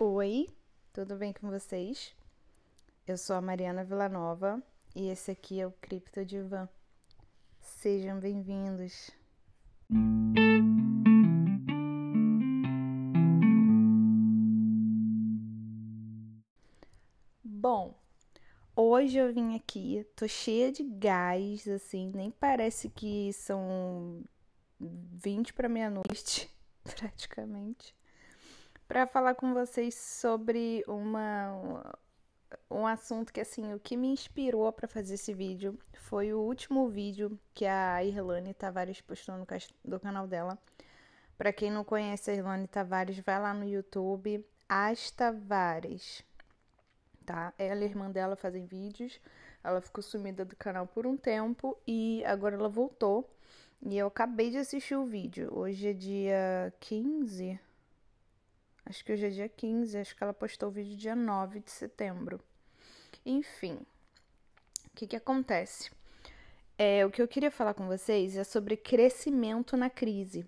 Oi, tudo bem com vocês? Eu sou a Mariana Villanova e esse aqui é o Cripto Divan. Sejam bem-vindos. Bom, hoje eu vim aqui, tô cheia de gás, assim, nem parece que são 20 para meia-noite, praticamente para falar com vocês sobre uma um assunto que assim, o que me inspirou para fazer esse vídeo foi o último vídeo que a Irlane Tavares postou no do canal dela. Para quem não conhece a Irlane Tavares, vai lá no YouTube, As Tavares. Tá? Ela e a irmã dela fazem vídeos. Ela ficou sumida do canal por um tempo e agora ela voltou. E eu acabei de assistir o vídeo. Hoje é dia 15, Acho que hoje é dia 15, acho que ela postou o vídeo dia 9 de setembro. Enfim, o que, que acontece? É, o que eu queria falar com vocês é sobre crescimento na crise.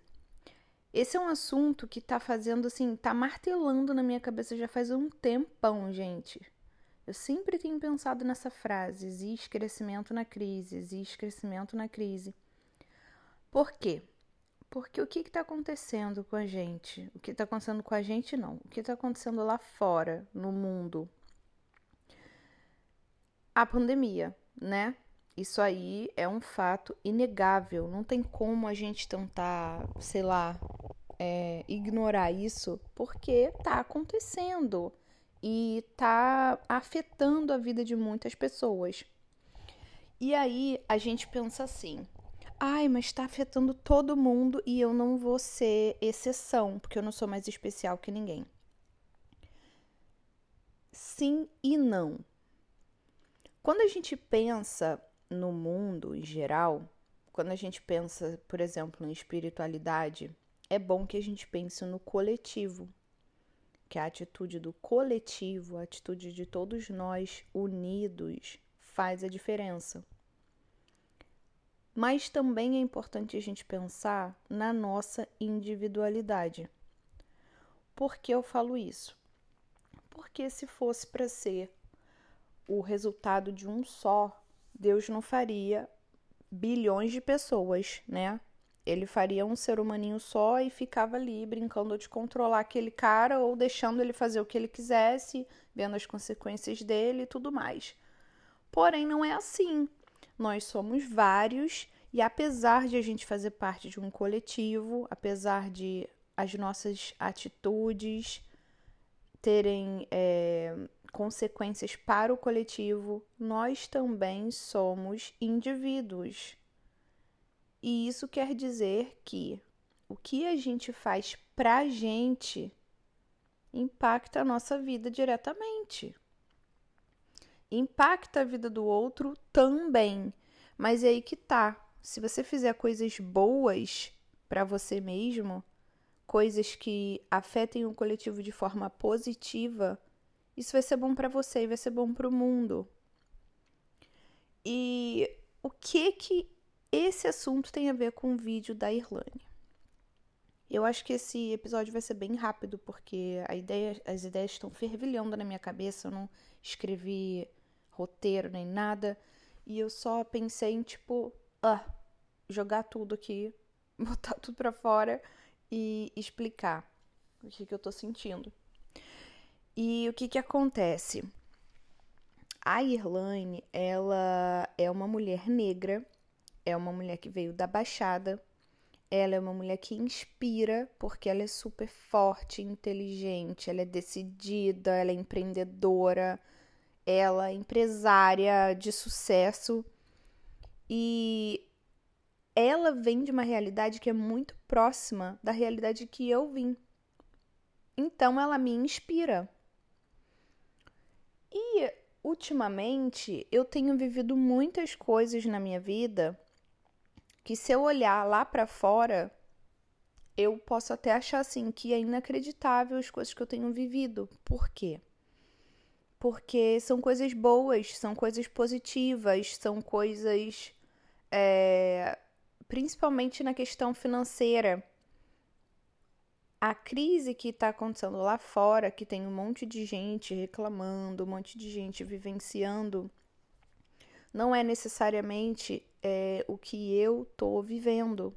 Esse é um assunto que tá fazendo assim, tá martelando na minha cabeça já faz um tempão, gente. Eu sempre tenho pensado nessa frase: existe crescimento na crise, existe crescimento na crise. Por quê? Porque o que está acontecendo com a gente? O que está acontecendo com a gente, não. O que está acontecendo lá fora, no mundo? A pandemia, né? Isso aí é um fato inegável. Não tem como a gente tentar, sei lá, é, ignorar isso, porque está acontecendo e está afetando a vida de muitas pessoas. E aí a gente pensa assim: Ai, mas está afetando todo mundo e eu não vou ser exceção, porque eu não sou mais especial que ninguém. Sim e não. Quando a gente pensa no mundo em geral, quando a gente pensa, por exemplo, em espiritualidade, é bom que a gente pense no coletivo, que a atitude do coletivo, a atitude de todos nós unidos, faz a diferença. Mas também é importante a gente pensar na nossa individualidade. Por que eu falo isso? Porque se fosse para ser o resultado de um só, Deus não faria bilhões de pessoas, né? Ele faria um ser humaninho só e ficava ali brincando de controlar aquele cara ou deixando ele fazer o que ele quisesse, vendo as consequências dele e tudo mais. Porém, não é assim. Nós somos vários e apesar de a gente fazer parte de um coletivo, apesar de as nossas atitudes terem é, consequências para o coletivo, nós também somos indivíduos. E isso quer dizer que o que a gente faz pra gente impacta a nossa vida diretamente impacta a vida do outro também. Mas é aí que tá. Se você fizer coisas boas para você mesmo, coisas que afetem o coletivo de forma positiva, isso vai ser bom para você e vai ser bom para o mundo. E o que que esse assunto tem a ver com o vídeo da Irlane? Eu acho que esse episódio vai ser bem rápido, porque ideia, as ideias estão fervilhando na minha cabeça. Eu não escrevi roteiro nem nada. E eu só pensei em, tipo, ah, jogar tudo aqui, botar tudo para fora e explicar o que, que eu tô sentindo. E o que que acontece? A Irlane, ela é uma mulher negra, é uma mulher que veio da Baixada, ela é uma mulher que inspira porque ela é super forte, inteligente, ela é decidida, ela é empreendedora, ela é empresária de sucesso e ela vem de uma realidade que é muito próxima da realidade que eu vim. Então ela me inspira. E ultimamente eu tenho vivido muitas coisas na minha vida que se eu olhar lá para fora, eu posso até achar assim que é inacreditável as coisas que eu tenho vivido. Por quê? Porque são coisas boas, são coisas positivas, são coisas. É, principalmente na questão financeira. a crise que está acontecendo lá fora, que tem um monte de gente reclamando, um monte de gente vivenciando, não é necessariamente é, o que eu tô vivendo.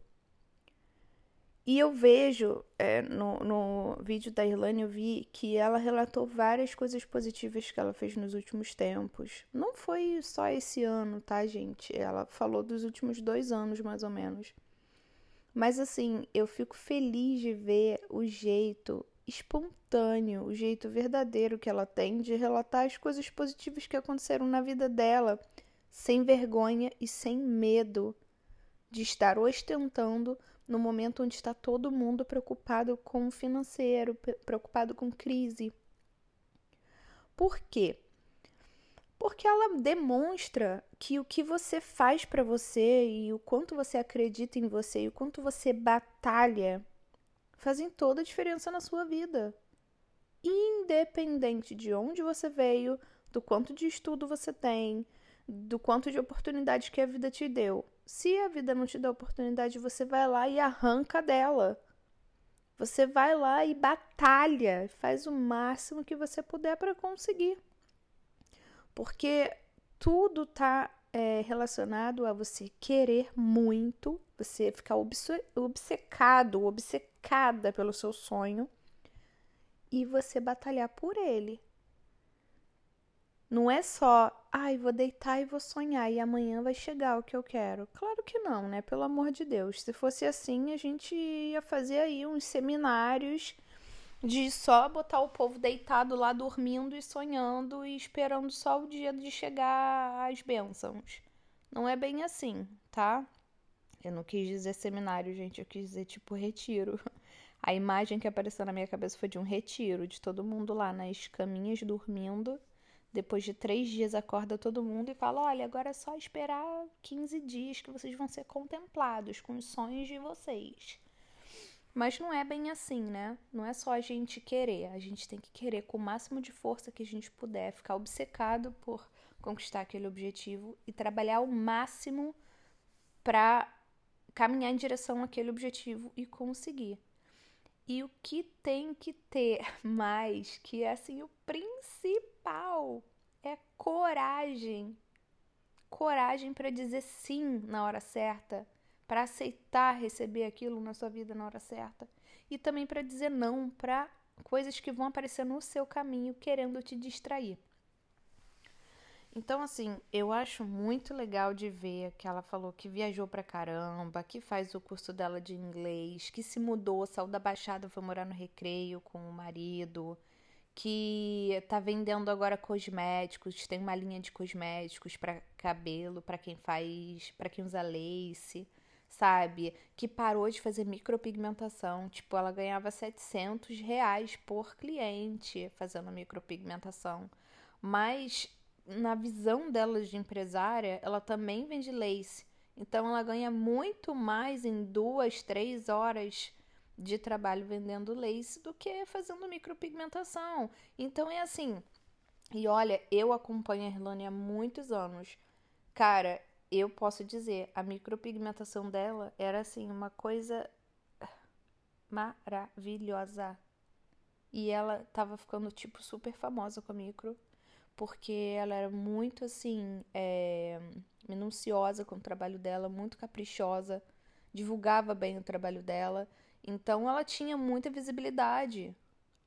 E eu vejo é, no, no vídeo da Irlane, eu vi que ela relatou várias coisas positivas que ela fez nos últimos tempos. Não foi só esse ano, tá, gente? Ela falou dos últimos dois anos, mais ou menos. Mas assim, eu fico feliz de ver o jeito espontâneo, o jeito verdadeiro que ela tem de relatar as coisas positivas que aconteceram na vida dela, sem vergonha e sem medo de estar ostentando no momento onde está todo mundo preocupado com o financeiro, preocupado com crise. Por quê? Porque ela demonstra que o que você faz para você e o quanto você acredita em você e o quanto você batalha fazem toda a diferença na sua vida. Independente de onde você veio, do quanto de estudo você tem, do quanto de oportunidade que a vida te deu. Se a vida não te dá oportunidade, você vai lá e arranca dela. Você vai lá e batalha, faz o máximo que você puder para conseguir. Porque tudo está é, relacionado a você querer muito, você ficar obcecado, obcecada pelo seu sonho e você batalhar por ele. Não é só, ai, vou deitar e vou sonhar e amanhã vai chegar o que eu quero. Claro que não, né? Pelo amor de Deus. Se fosse assim, a gente ia fazer aí uns seminários de só botar o povo deitado lá dormindo e sonhando e esperando só o dia de chegar às bênçãos. Não é bem assim, tá? Eu não quis dizer seminário, gente, eu quis dizer tipo retiro. A imagem que apareceu na minha cabeça foi de um retiro, de todo mundo lá nas caminhas dormindo depois de três dias, acorda todo mundo e fala: Olha, agora é só esperar 15 dias que vocês vão ser contemplados com os sonhos de vocês. Mas não é bem assim, né? Não é só a gente querer, a gente tem que querer com o máximo de força que a gente puder, ficar obcecado por conquistar aquele objetivo e trabalhar ao máximo para caminhar em direção àquele objetivo e conseguir. E o que tem que ter mais, que é assim o principal, é coragem. Coragem para dizer sim na hora certa, para aceitar receber aquilo na sua vida na hora certa e também para dizer não para coisas que vão aparecer no seu caminho querendo te distrair. Então, assim, eu acho muito legal de ver que ela falou que viajou pra caramba, que faz o curso dela de inglês, que se mudou, saiu da Baixada, foi morar no Recreio com o marido, que tá vendendo agora cosméticos, tem uma linha de cosméticos para cabelo, para quem faz, para quem usa lace, sabe? Que parou de fazer micropigmentação, tipo, ela ganhava 700 reais por cliente fazendo micropigmentação. Mas na visão dela de empresária, ela também vende lace. Então ela ganha muito mais em duas, três horas de trabalho vendendo lace do que fazendo micropigmentação. Então é assim. E olha, eu acompanho a Irlane há muitos anos. Cara, eu posso dizer, a micropigmentação dela era assim, uma coisa maravilhosa. E ela tava ficando, tipo, super famosa com a micro porque ela era muito assim, é, minuciosa com o trabalho dela, muito caprichosa, divulgava bem o trabalho dela. Então ela tinha muita visibilidade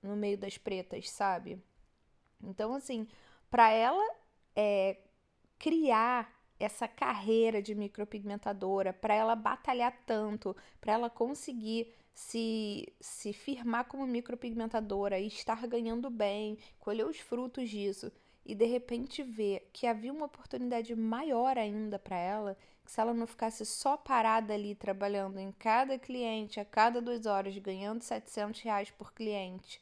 no meio das pretas, sabe? Então, assim, para ela é, criar essa carreira de micropigmentadora, para ela batalhar tanto, para ela conseguir se, se firmar como micropigmentadora e estar ganhando bem, colher os frutos disso, e de repente ver que havia uma oportunidade maior ainda para ela, que se ela não ficasse só parada ali trabalhando em cada cliente a cada duas horas, ganhando 700 reais por cliente,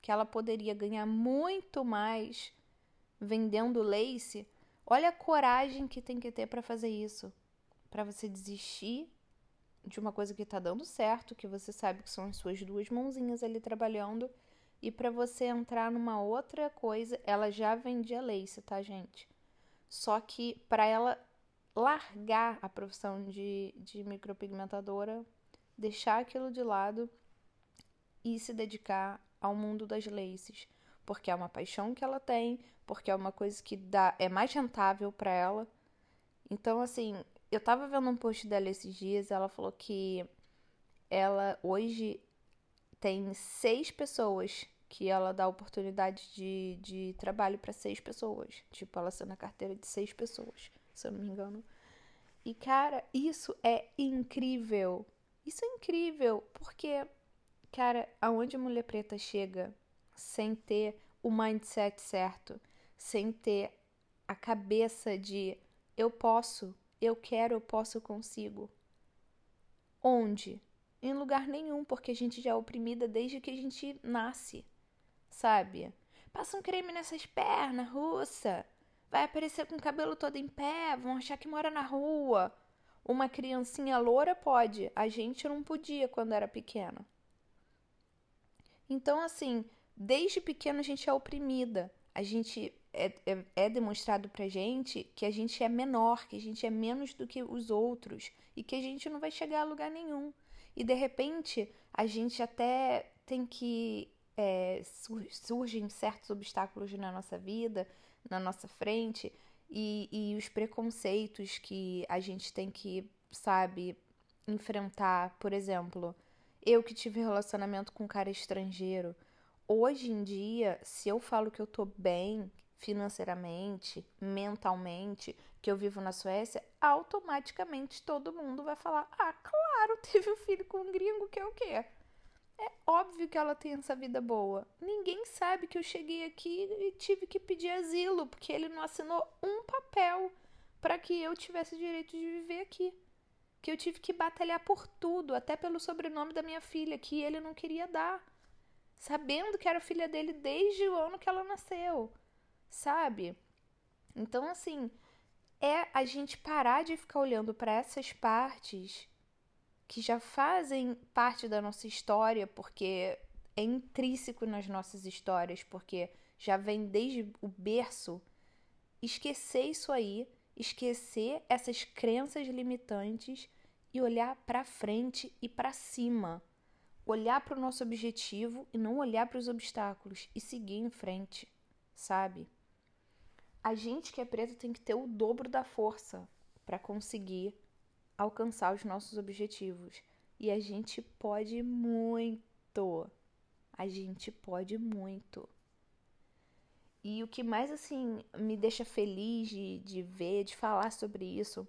que ela poderia ganhar muito mais vendendo lace. Olha a coragem que tem que ter para fazer isso, para você desistir de uma coisa que está dando certo, que você sabe que são as suas duas mãozinhas ali trabalhando e para você entrar numa outra coisa, ela já vendia lace, tá, gente? Só que para ela largar a profissão de, de micropigmentadora, deixar aquilo de lado e se dedicar ao mundo das laces, porque é uma paixão que ela tem, porque é uma coisa que dá é mais rentável para ela. Então, assim, eu tava vendo um post dela esses dias, ela falou que ela hoje tem seis pessoas que ela dá oportunidade de, de trabalho para seis pessoas. Tipo, ela sendo a carteira de seis pessoas, se eu não me engano. E, cara, isso é incrível. Isso é incrível, porque, cara, aonde a mulher preta chega sem ter o mindset certo, sem ter a cabeça de eu posso, eu quero, eu posso, eu consigo. Onde? Em lugar nenhum, porque a gente já é oprimida desde que a gente nasce, sabe? Passa um creme nessas pernas, russa. Vai aparecer com o cabelo todo em pé, vão achar que mora na rua. Uma criancinha loura pode, a gente não podia quando era pequena. Então, assim, desde pequeno a gente é oprimida. A gente é, é, é, demonstrado pra gente que a gente é menor, que a gente é menos do que os outros e que a gente não vai chegar a lugar nenhum. E de repente a gente até tem que. É, surgem certos obstáculos na nossa vida, na nossa frente, e, e os preconceitos que a gente tem que, sabe, enfrentar. Por exemplo, eu que tive relacionamento com um cara estrangeiro. Hoje em dia, se eu falo que eu tô bem, financeiramente, mentalmente, que eu vivo na Suécia, automaticamente todo mundo vai falar: ah, claro, teve um filho com um gringo, que é o quê? É óbvio que ela tem essa vida boa. Ninguém sabe que eu cheguei aqui e tive que pedir asilo, porque ele não assinou um papel para que eu tivesse direito de viver aqui. Que eu tive que batalhar por tudo, até pelo sobrenome da minha filha, que ele não queria dar. Sabendo que era filha dele desde o ano que ela nasceu sabe? Então, assim, é a gente parar de ficar olhando para essas partes que já fazem parte da nossa história, porque é intrínseco nas nossas histórias, porque já vem desde o berço. Esquecer isso aí, esquecer essas crenças limitantes e olhar para frente e para cima. Olhar para o nosso objetivo e não olhar para os obstáculos e seguir em frente, sabe? a gente que é preto tem que ter o dobro da força para conseguir alcançar os nossos objetivos. E a gente pode muito. A gente pode muito. E o que mais assim me deixa feliz de, de ver, de falar sobre isso,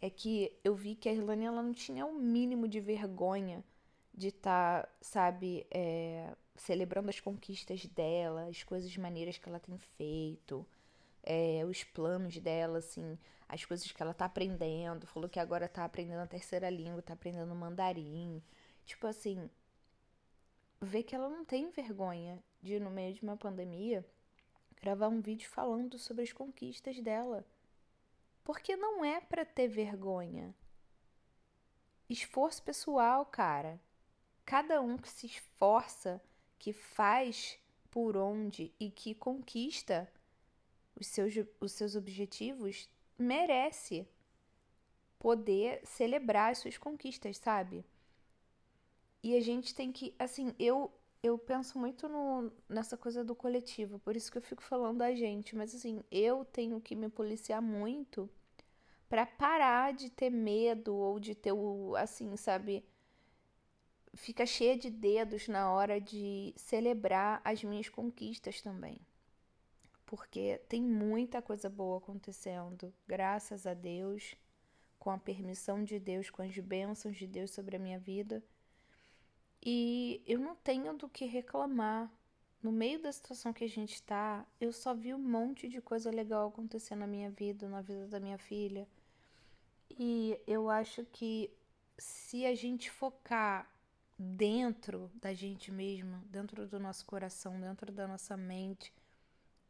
é que eu vi que a Irlane ela não tinha o um mínimo de vergonha de estar, tá, sabe, é, celebrando as conquistas dela, as coisas maneiras que ela tem feito é, os planos dela, assim, as coisas que ela tá aprendendo. Falou que agora tá aprendendo a terceira língua, tá aprendendo mandarim. Tipo assim, ver que ela não tem vergonha de, no meio de uma pandemia, gravar um vídeo falando sobre as conquistas dela. Porque não é para ter vergonha. Esforço pessoal, cara. Cada um que se esforça, que faz por onde e que conquista os seus, os seus objetivos, merece poder celebrar as suas conquistas, sabe? E a gente tem que, assim, eu eu penso muito no, nessa coisa do coletivo, por isso que eu fico falando da gente, mas assim, eu tenho que me policiar muito para parar de ter medo ou de ter o, assim, sabe, fica cheia de dedos na hora de celebrar as minhas conquistas também porque tem muita coisa boa acontecendo, graças a Deus, com a permissão de Deus, com as bênçãos de Deus sobre a minha vida. E eu não tenho do que reclamar. No meio da situação que a gente está, eu só vi um monte de coisa legal acontecer na minha vida, na vida da minha filha. E eu acho que se a gente focar dentro da gente mesma, dentro do nosso coração, dentro da nossa mente,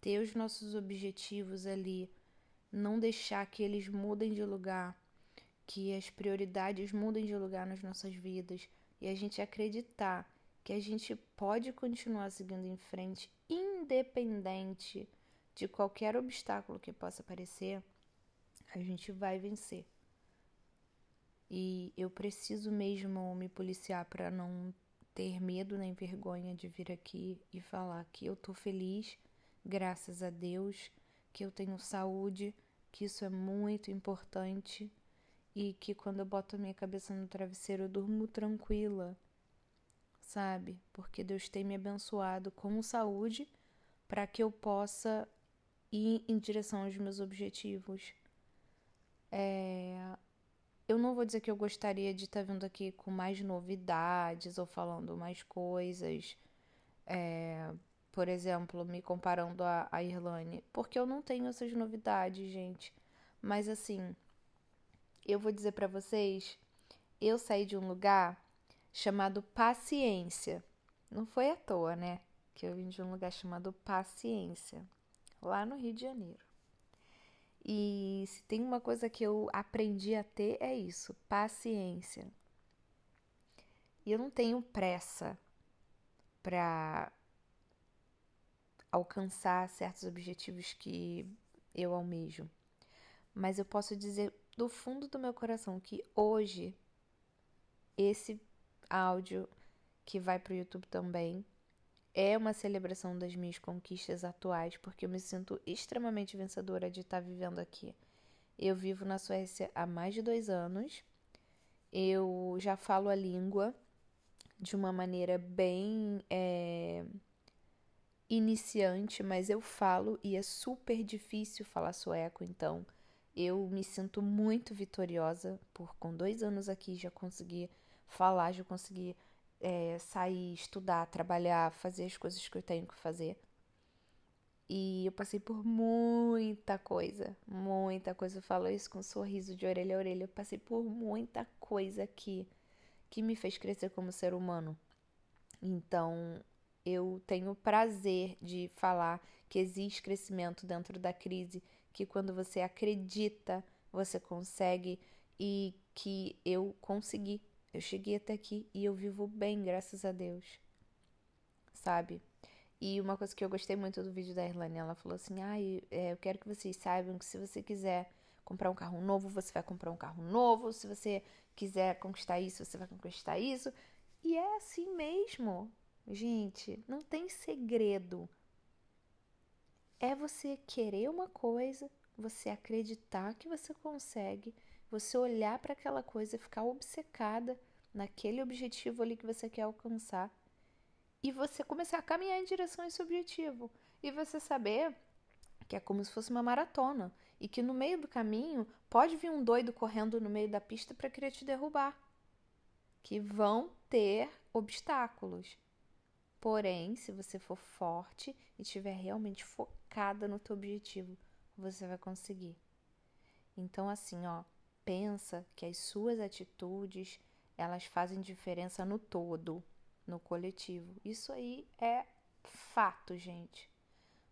ter os nossos objetivos ali, não deixar que eles mudem de lugar, que as prioridades mudem de lugar nas nossas vidas e a gente acreditar que a gente pode continuar seguindo em frente, independente de qualquer obstáculo que possa aparecer, a gente vai vencer. E eu preciso mesmo me policiar para não ter medo nem vergonha de vir aqui e falar que eu tô feliz, graças a Deus, que eu tenho saúde, que isso é muito importante e que quando eu boto a minha cabeça no travesseiro eu durmo tranquila, sabe? Porque Deus tem me abençoado com saúde para que eu possa ir em direção aos meus objetivos. É... Eu não vou dizer que eu gostaria de estar vindo aqui com mais novidades ou falando mais coisas, é... por exemplo, me comparando a Irlane, porque eu não tenho essas novidades, gente. Mas assim, eu vou dizer para vocês, eu saí de um lugar chamado Paciência. Não foi à toa, né? Que eu vim de um lugar chamado Paciência, lá no Rio de Janeiro. E se tem uma coisa que eu aprendi a ter é isso, paciência. E eu não tenho pressa para alcançar certos objetivos que eu almejo. Mas eu posso dizer do fundo do meu coração que hoje esse áudio que vai para o YouTube também é uma celebração das minhas conquistas atuais, porque eu me sinto extremamente vencedora de estar vivendo aqui. Eu vivo na Suécia há mais de dois anos, eu já falo a língua de uma maneira bem é, iniciante, mas eu falo e é super difícil falar sueco, então eu me sinto muito vitoriosa por com dois anos aqui já conseguir falar, já conseguir é, sair, estudar, trabalhar, fazer as coisas que eu tenho que fazer. E eu passei por muita coisa, muita coisa. Eu falo isso com um sorriso de orelha a orelha. Eu passei por muita coisa aqui que me fez crescer como ser humano. Então, eu tenho prazer de falar que existe crescimento dentro da crise, que quando você acredita, você consegue e que eu consegui. Eu cheguei até aqui e eu vivo bem, graças a Deus. Sabe? E uma coisa que eu gostei muito do vídeo da Irlane, ela falou assim: ah, eu quero que vocês saibam que se você quiser comprar um carro novo, você vai comprar um carro novo. Se você quiser conquistar isso, você vai conquistar isso. E é assim mesmo. Gente, não tem segredo. É você querer uma coisa, você acreditar que você consegue, você olhar para aquela coisa, ficar obcecada naquele objetivo ali que você quer alcançar e você começar a caminhar em direção a esse objetivo e você saber que é como se fosse uma maratona e que no meio do caminho pode vir um doido correndo no meio da pista para querer te derrubar. Que vão ter obstáculos. Porém, se você for forte e estiver realmente focada no teu objetivo, você vai conseguir. Então, assim, ó, pensa que as suas atitudes elas fazem diferença no todo, no coletivo. Isso aí é fato, gente.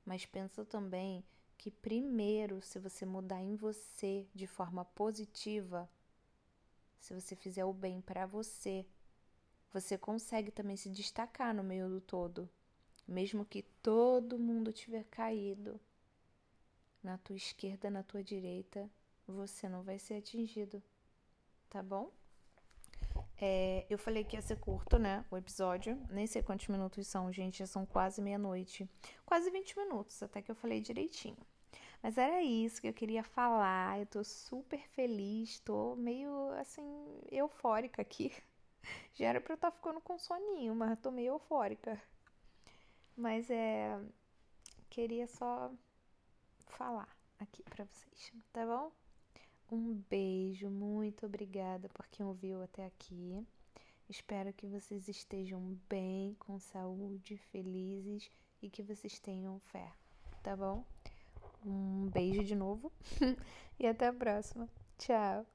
Mas pensa também que primeiro, se você mudar em você de forma positiva, se você fizer o bem para você, você consegue também se destacar no meio do todo. Mesmo que todo mundo tiver caído na tua esquerda, na tua direita, você não vai ser atingido, tá bom? É, eu falei que ia ser curto, né? O episódio. Nem sei quantos minutos são, gente. Já são quase meia-noite. Quase 20 minutos, até que eu falei direitinho. Mas era isso que eu queria falar. Eu tô super feliz, tô meio assim, eufórica aqui. Já era pra eu estar tá ficando com soninho, mas tô meio eufórica. Mas é. Queria só falar aqui pra vocês, tá bom? Um beijo, muito obrigada por quem ouviu até aqui. Espero que vocês estejam bem, com saúde, felizes e que vocês tenham fé, tá bom? Um beijo de novo e até a próxima. Tchau!